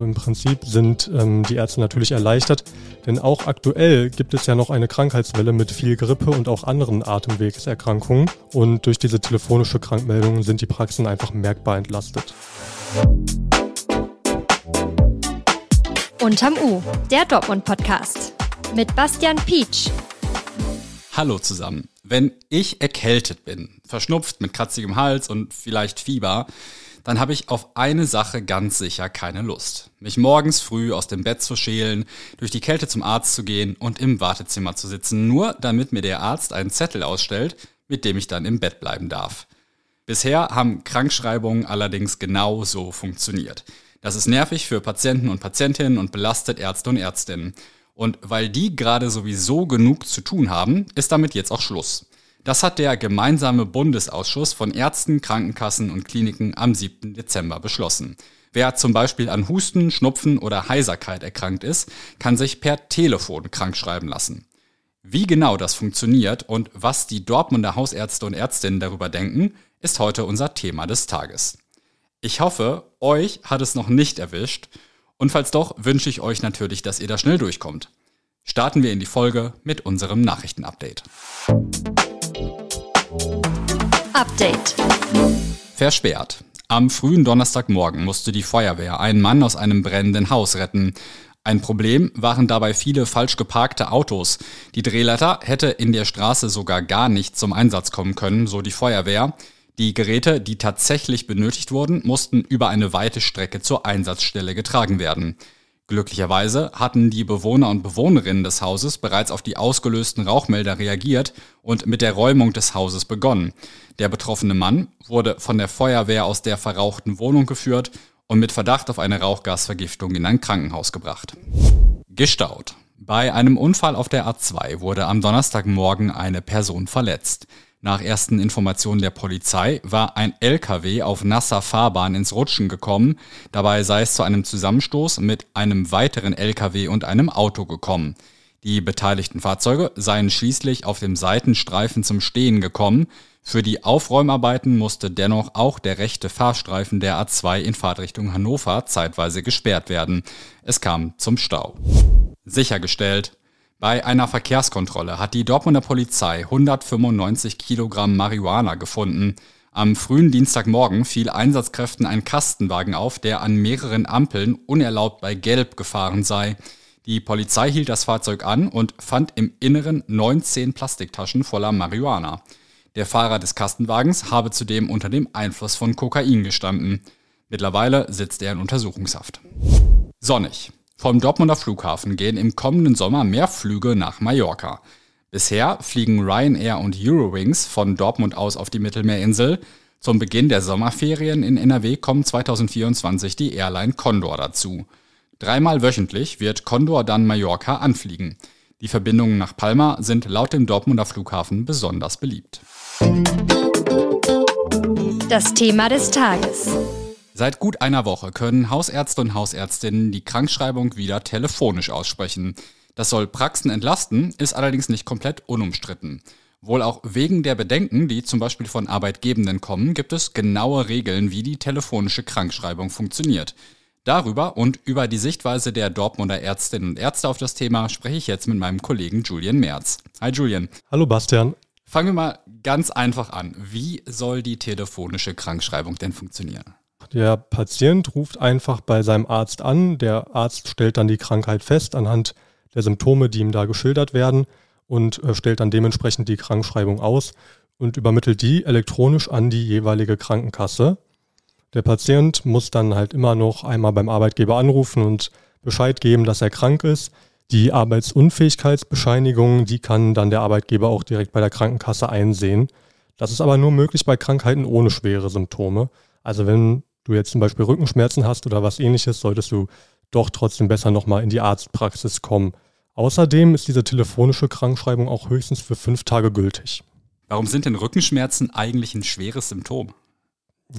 Im Prinzip sind ähm, die Ärzte natürlich erleichtert, denn auch aktuell gibt es ja noch eine Krankheitswelle mit viel Grippe und auch anderen Atemwegserkrankungen. Und durch diese telefonische Krankmeldung sind die Praxen einfach merkbar entlastet. Unterm U, der Dortmund-Podcast mit Bastian Pietsch. Hallo zusammen. Wenn ich erkältet bin, verschnupft mit kratzigem Hals und vielleicht Fieber, dann habe ich auf eine Sache ganz sicher keine Lust. Mich morgens früh aus dem Bett zu schälen, durch die Kälte zum Arzt zu gehen und im Wartezimmer zu sitzen, nur damit mir der Arzt einen Zettel ausstellt, mit dem ich dann im Bett bleiben darf. Bisher haben Krankschreibungen allerdings genau so funktioniert. Das ist nervig für Patienten und Patientinnen und belastet Ärzte und Ärztinnen. Und weil die gerade sowieso genug zu tun haben, ist damit jetzt auch Schluss. Das hat der gemeinsame Bundesausschuss von Ärzten, Krankenkassen und Kliniken am 7. Dezember beschlossen. Wer zum Beispiel an Husten, Schnupfen oder Heiserkeit erkrankt ist, kann sich per Telefon krankschreiben lassen. Wie genau das funktioniert und was die Dortmunder Hausärzte und Ärztinnen darüber denken, ist heute unser Thema des Tages. Ich hoffe, euch hat es noch nicht erwischt und falls doch, wünsche ich euch natürlich, dass ihr da schnell durchkommt. Starten wir in die Folge mit unserem Nachrichtenupdate. Update. Versperrt. Am frühen Donnerstagmorgen musste die Feuerwehr einen Mann aus einem brennenden Haus retten. Ein Problem waren dabei viele falsch geparkte Autos. Die Drehleiter hätte in der Straße sogar gar nicht zum Einsatz kommen können, so die Feuerwehr. Die Geräte, die tatsächlich benötigt wurden, mussten über eine weite Strecke zur Einsatzstelle getragen werden. Glücklicherweise hatten die Bewohner und Bewohnerinnen des Hauses bereits auf die ausgelösten Rauchmelder reagiert und mit der Räumung des Hauses begonnen. Der betroffene Mann wurde von der Feuerwehr aus der verrauchten Wohnung geführt und mit Verdacht auf eine Rauchgasvergiftung in ein Krankenhaus gebracht. Gestaut. Bei einem Unfall auf der A2 wurde am Donnerstagmorgen eine Person verletzt. Nach ersten Informationen der Polizei war ein LKW auf nasser Fahrbahn ins Rutschen gekommen. Dabei sei es zu einem Zusammenstoß mit einem weiteren LKW und einem Auto gekommen. Die beteiligten Fahrzeuge seien schließlich auf dem Seitenstreifen zum Stehen gekommen. Für die Aufräumarbeiten musste dennoch auch der rechte Fahrstreifen der A2 in Fahrtrichtung Hannover zeitweise gesperrt werden. Es kam zum Stau. Sichergestellt, bei einer Verkehrskontrolle hat die Dortmunder Polizei 195 Kilogramm Marihuana gefunden. Am frühen Dienstagmorgen fiel Einsatzkräften ein Kastenwagen auf, der an mehreren Ampeln unerlaubt bei Gelb gefahren sei. Die Polizei hielt das Fahrzeug an und fand im Inneren 19 Plastiktaschen voller Marihuana. Der Fahrer des Kastenwagens habe zudem unter dem Einfluss von Kokain gestanden. Mittlerweile sitzt er in Untersuchungshaft. Sonnig. Vom Dortmunder Flughafen gehen im kommenden Sommer mehr Flüge nach Mallorca. Bisher fliegen Ryanair und Eurowings von Dortmund aus auf die Mittelmeerinsel. Zum Beginn der Sommerferien in NRW kommt 2024 die Airline Condor dazu. Dreimal wöchentlich wird Condor dann Mallorca anfliegen. Die Verbindungen nach Palma sind laut dem Dortmunder Flughafen besonders beliebt. Das Thema des Tages. Seit gut einer Woche können Hausärzte und Hausärztinnen die Krankschreibung wieder telefonisch aussprechen. Das soll Praxen entlasten, ist allerdings nicht komplett unumstritten. Wohl auch wegen der Bedenken, die zum Beispiel von Arbeitgebenden kommen, gibt es genaue Regeln, wie die telefonische Krankschreibung funktioniert. Darüber und über die Sichtweise der Dortmunder Ärztinnen und Ärzte auf das Thema spreche ich jetzt mit meinem Kollegen Julian Merz. Hi Julian. Hallo Bastian. Fangen wir mal ganz einfach an. Wie soll die telefonische Krankschreibung denn funktionieren? Der Patient ruft einfach bei seinem Arzt an. Der Arzt stellt dann die Krankheit fest anhand der Symptome, die ihm da geschildert werden und äh, stellt dann dementsprechend die Krankschreibung aus und übermittelt die elektronisch an die jeweilige Krankenkasse. Der Patient muss dann halt immer noch einmal beim Arbeitgeber anrufen und Bescheid geben, dass er krank ist. Die Arbeitsunfähigkeitsbescheinigung, die kann dann der Arbeitgeber auch direkt bei der Krankenkasse einsehen. Das ist aber nur möglich bei Krankheiten ohne schwere Symptome. Also wenn du jetzt zum Beispiel Rückenschmerzen hast oder was ähnliches, solltest du doch trotzdem besser nochmal in die Arztpraxis kommen. Außerdem ist diese telefonische Krankschreibung auch höchstens für fünf Tage gültig. Warum sind denn Rückenschmerzen eigentlich ein schweres Symptom?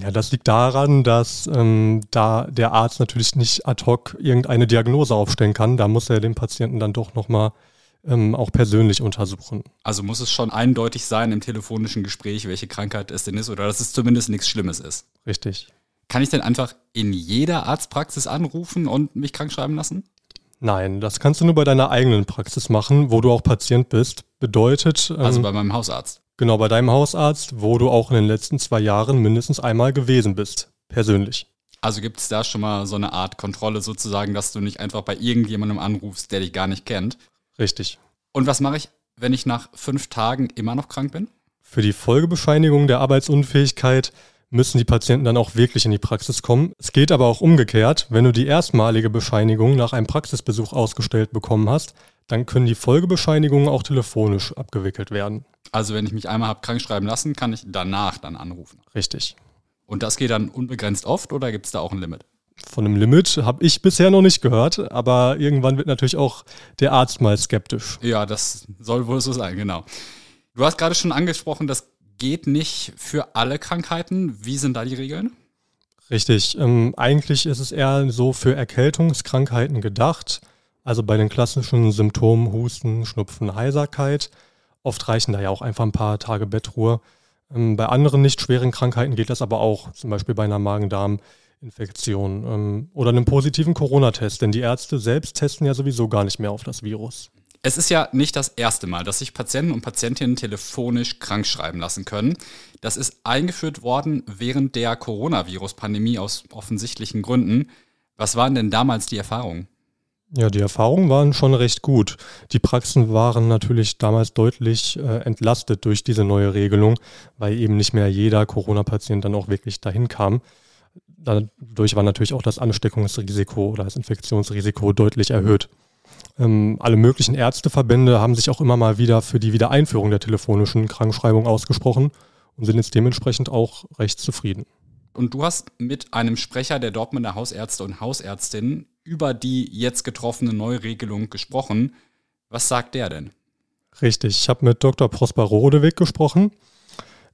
Ja, das liegt daran, dass ähm, da der Arzt natürlich nicht ad hoc irgendeine Diagnose aufstellen kann. Da muss er den Patienten dann doch nochmal ähm, auch persönlich untersuchen. Also muss es schon eindeutig sein im telefonischen Gespräch, welche Krankheit es denn ist oder dass es zumindest nichts Schlimmes ist. Richtig. Kann ich denn einfach in jeder Arztpraxis anrufen und mich krank schreiben lassen? Nein, das kannst du nur bei deiner eigenen Praxis machen, wo du auch Patient bist. Bedeutet. Ähm, also bei meinem Hausarzt. Genau, bei deinem Hausarzt, wo du auch in den letzten zwei Jahren mindestens einmal gewesen bist. Persönlich. Also gibt es da schon mal so eine Art Kontrolle sozusagen, dass du nicht einfach bei irgendjemandem anrufst, der dich gar nicht kennt? Richtig. Und was mache ich, wenn ich nach fünf Tagen immer noch krank bin? Für die Folgebescheinigung der Arbeitsunfähigkeit müssen die Patienten dann auch wirklich in die Praxis kommen. Es geht aber auch umgekehrt. Wenn du die erstmalige Bescheinigung nach einem Praxisbesuch ausgestellt bekommen hast, dann können die Folgebescheinigungen auch telefonisch abgewickelt werden. Also wenn ich mich einmal habe krank schreiben lassen, kann ich danach dann anrufen. Richtig. Und das geht dann unbegrenzt oft oder gibt es da auch ein Limit? Von einem Limit habe ich bisher noch nicht gehört, aber irgendwann wird natürlich auch der Arzt mal skeptisch. Ja, das soll wohl so sein, genau. Du hast gerade schon angesprochen, das geht nicht für alle Krankheiten. Wie sind da die Regeln? Richtig. Ähm, eigentlich ist es eher so für Erkältungskrankheiten gedacht. Also bei den klassischen Symptomen Husten, Schnupfen, Heiserkeit. Oft reichen da ja auch einfach ein paar Tage Bettruhe. Ähm, bei anderen nicht schweren Krankheiten geht das aber auch, zum Beispiel bei einer Magen-Darm-Infektion ähm, oder einem positiven Corona-Test, denn die Ärzte selbst testen ja sowieso gar nicht mehr auf das Virus. Es ist ja nicht das erste Mal, dass sich Patienten und Patientinnen telefonisch krankschreiben lassen können. Das ist eingeführt worden während der Coronavirus-Pandemie aus offensichtlichen Gründen. Was waren denn damals die Erfahrungen? Ja, die Erfahrungen waren schon recht gut. Die Praxen waren natürlich damals deutlich äh, entlastet durch diese neue Regelung, weil eben nicht mehr jeder Corona-Patient dann auch wirklich dahin kam. Dadurch war natürlich auch das Ansteckungsrisiko oder das Infektionsrisiko deutlich erhöht. Ähm, alle möglichen Ärzteverbände haben sich auch immer mal wieder für die Wiedereinführung der telefonischen Krankschreibung ausgesprochen und sind jetzt dementsprechend auch recht zufrieden. Und du hast mit einem Sprecher der Dortmunder Hausärzte und Hausärztinnen über die jetzt getroffene Neuregelung gesprochen. Was sagt der denn? Richtig, ich habe mit Dr. Prosper Rodewig gesprochen.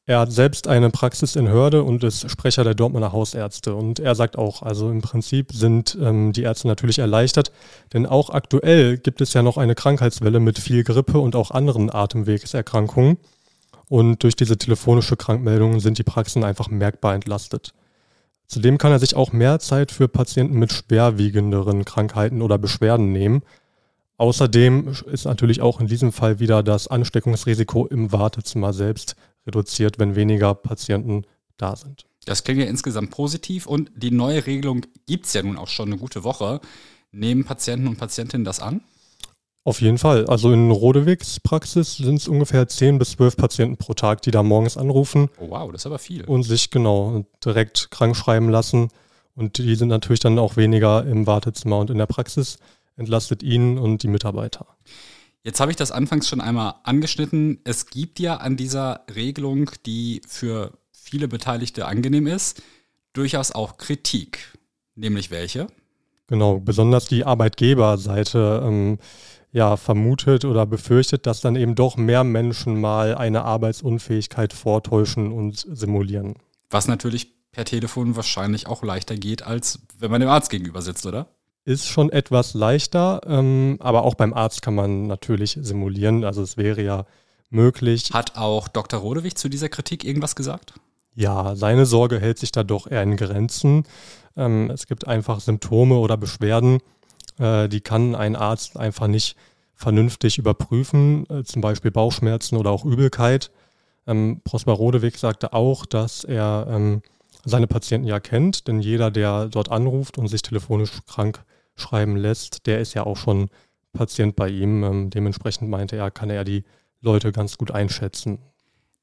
Er hat selbst eine Praxis in Hörde und ist Sprecher der Dortmunder Hausärzte. Und er sagt auch, also im Prinzip sind ähm, die Ärzte natürlich erleichtert, denn auch aktuell gibt es ja noch eine Krankheitswelle mit viel Grippe und auch anderen Atemwegserkrankungen. Und durch diese telefonische Krankmeldung sind die Praxen einfach merkbar entlastet. Zudem kann er sich auch mehr Zeit für Patienten mit schwerwiegenderen Krankheiten oder Beschwerden nehmen. Außerdem ist natürlich auch in diesem Fall wieder das Ansteckungsrisiko im Wartezimmer selbst reduziert, wenn weniger Patienten da sind. Das klingt ja insgesamt positiv und die neue Regelung gibt es ja nun auch schon eine gute Woche. Nehmen Patienten und Patientinnen das an? Auf jeden Fall. Also in Rodewigs Praxis sind es ungefähr 10 bis 12 Patienten pro Tag, die da morgens anrufen. Oh wow, das ist aber viel. Und sich genau direkt krank schreiben lassen. Und die sind natürlich dann auch weniger im Wartezimmer und in der Praxis, entlastet ihn und die Mitarbeiter. Jetzt habe ich das anfangs schon einmal angeschnitten. Es gibt ja an dieser Regelung, die für viele Beteiligte angenehm ist, durchaus auch Kritik. Nämlich welche? Genau, besonders die Arbeitgeberseite ähm, ja, vermutet oder befürchtet, dass dann eben doch mehr Menschen mal eine Arbeitsunfähigkeit vortäuschen und simulieren. Was natürlich per Telefon wahrscheinlich auch leichter geht, als wenn man dem Arzt gegenüber sitzt, oder? Ist schon etwas leichter, ähm, aber auch beim Arzt kann man natürlich simulieren. Also es wäre ja möglich. Hat auch Dr. Rodewig zu dieser Kritik irgendwas gesagt? Ja, seine Sorge hält sich da doch eher in Grenzen. Ähm, es gibt einfach Symptome oder Beschwerden, äh, die kann ein Arzt einfach nicht vernünftig überprüfen, äh, zum Beispiel Bauchschmerzen oder auch Übelkeit. Ähm, Prosper Rodewig sagte auch, dass er ähm, seine Patienten ja kennt, denn jeder, der dort anruft und sich telefonisch krank schreiben lässt, der ist ja auch schon Patient bei ihm. Ähm, dementsprechend meinte er, kann er die Leute ganz gut einschätzen.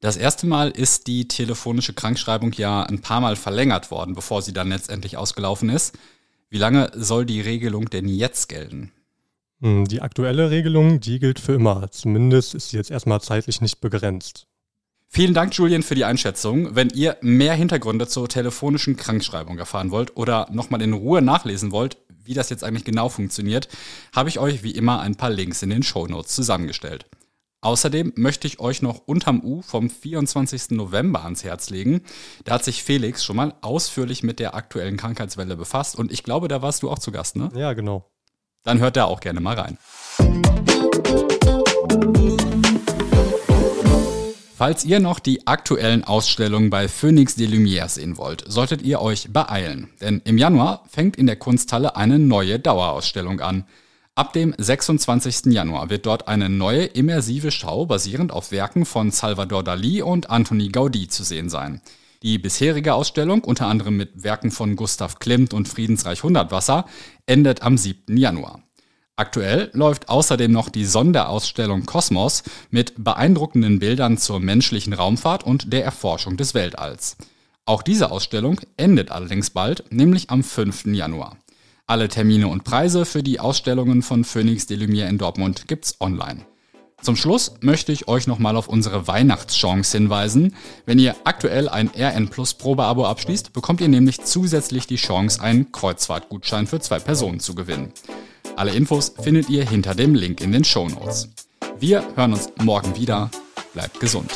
Das erste Mal ist die telefonische Krankschreibung ja ein paar Mal verlängert worden, bevor sie dann letztendlich ausgelaufen ist. Wie lange soll die Regelung denn jetzt gelten? Hm, die aktuelle Regelung, die gilt für immer. Zumindest ist sie jetzt erstmal zeitlich nicht begrenzt. Vielen Dank, Julian, für die Einschätzung. Wenn ihr mehr Hintergründe zur telefonischen Krankschreibung erfahren wollt oder nochmal in Ruhe nachlesen wollt, wie das jetzt eigentlich genau funktioniert, habe ich euch wie immer ein paar Links in den Shownotes zusammengestellt. Außerdem möchte ich euch noch unterm U vom 24. November ans Herz legen. Da hat sich Felix schon mal ausführlich mit der aktuellen Krankheitswelle befasst und ich glaube, da warst du auch zu Gast, ne? Ja, genau. Dann hört da auch gerne mal rein. Falls ihr noch die aktuellen Ausstellungen bei Phoenix des Lumières sehen wollt, solltet ihr euch beeilen. Denn im Januar fängt in der Kunsthalle eine neue Dauerausstellung an. Ab dem 26. Januar wird dort eine neue immersive Schau basierend auf Werken von Salvador Dali und Antoni Gaudí zu sehen sein. Die bisherige Ausstellung, unter anderem mit Werken von Gustav Klimt und Friedensreich Hundertwasser, endet am 7. Januar. Aktuell läuft außerdem noch die Sonderausstellung Kosmos mit beeindruckenden Bildern zur menschlichen Raumfahrt und der Erforschung des Weltalls. Auch diese Ausstellung endet allerdings bald, nämlich am 5. Januar. Alle Termine und Preise für die Ausstellungen von Phoenix de Lumière in Dortmund gibt's online. Zum Schluss möchte ich euch nochmal auf unsere Weihnachtschance hinweisen. Wenn ihr aktuell ein RN Plus Probeabo abschließt, bekommt ihr nämlich zusätzlich die Chance, einen Kreuzfahrtgutschein für zwei Personen zu gewinnen. Alle Infos findet ihr hinter dem Link in den Show Notes. Wir hören uns morgen wieder. Bleibt gesund.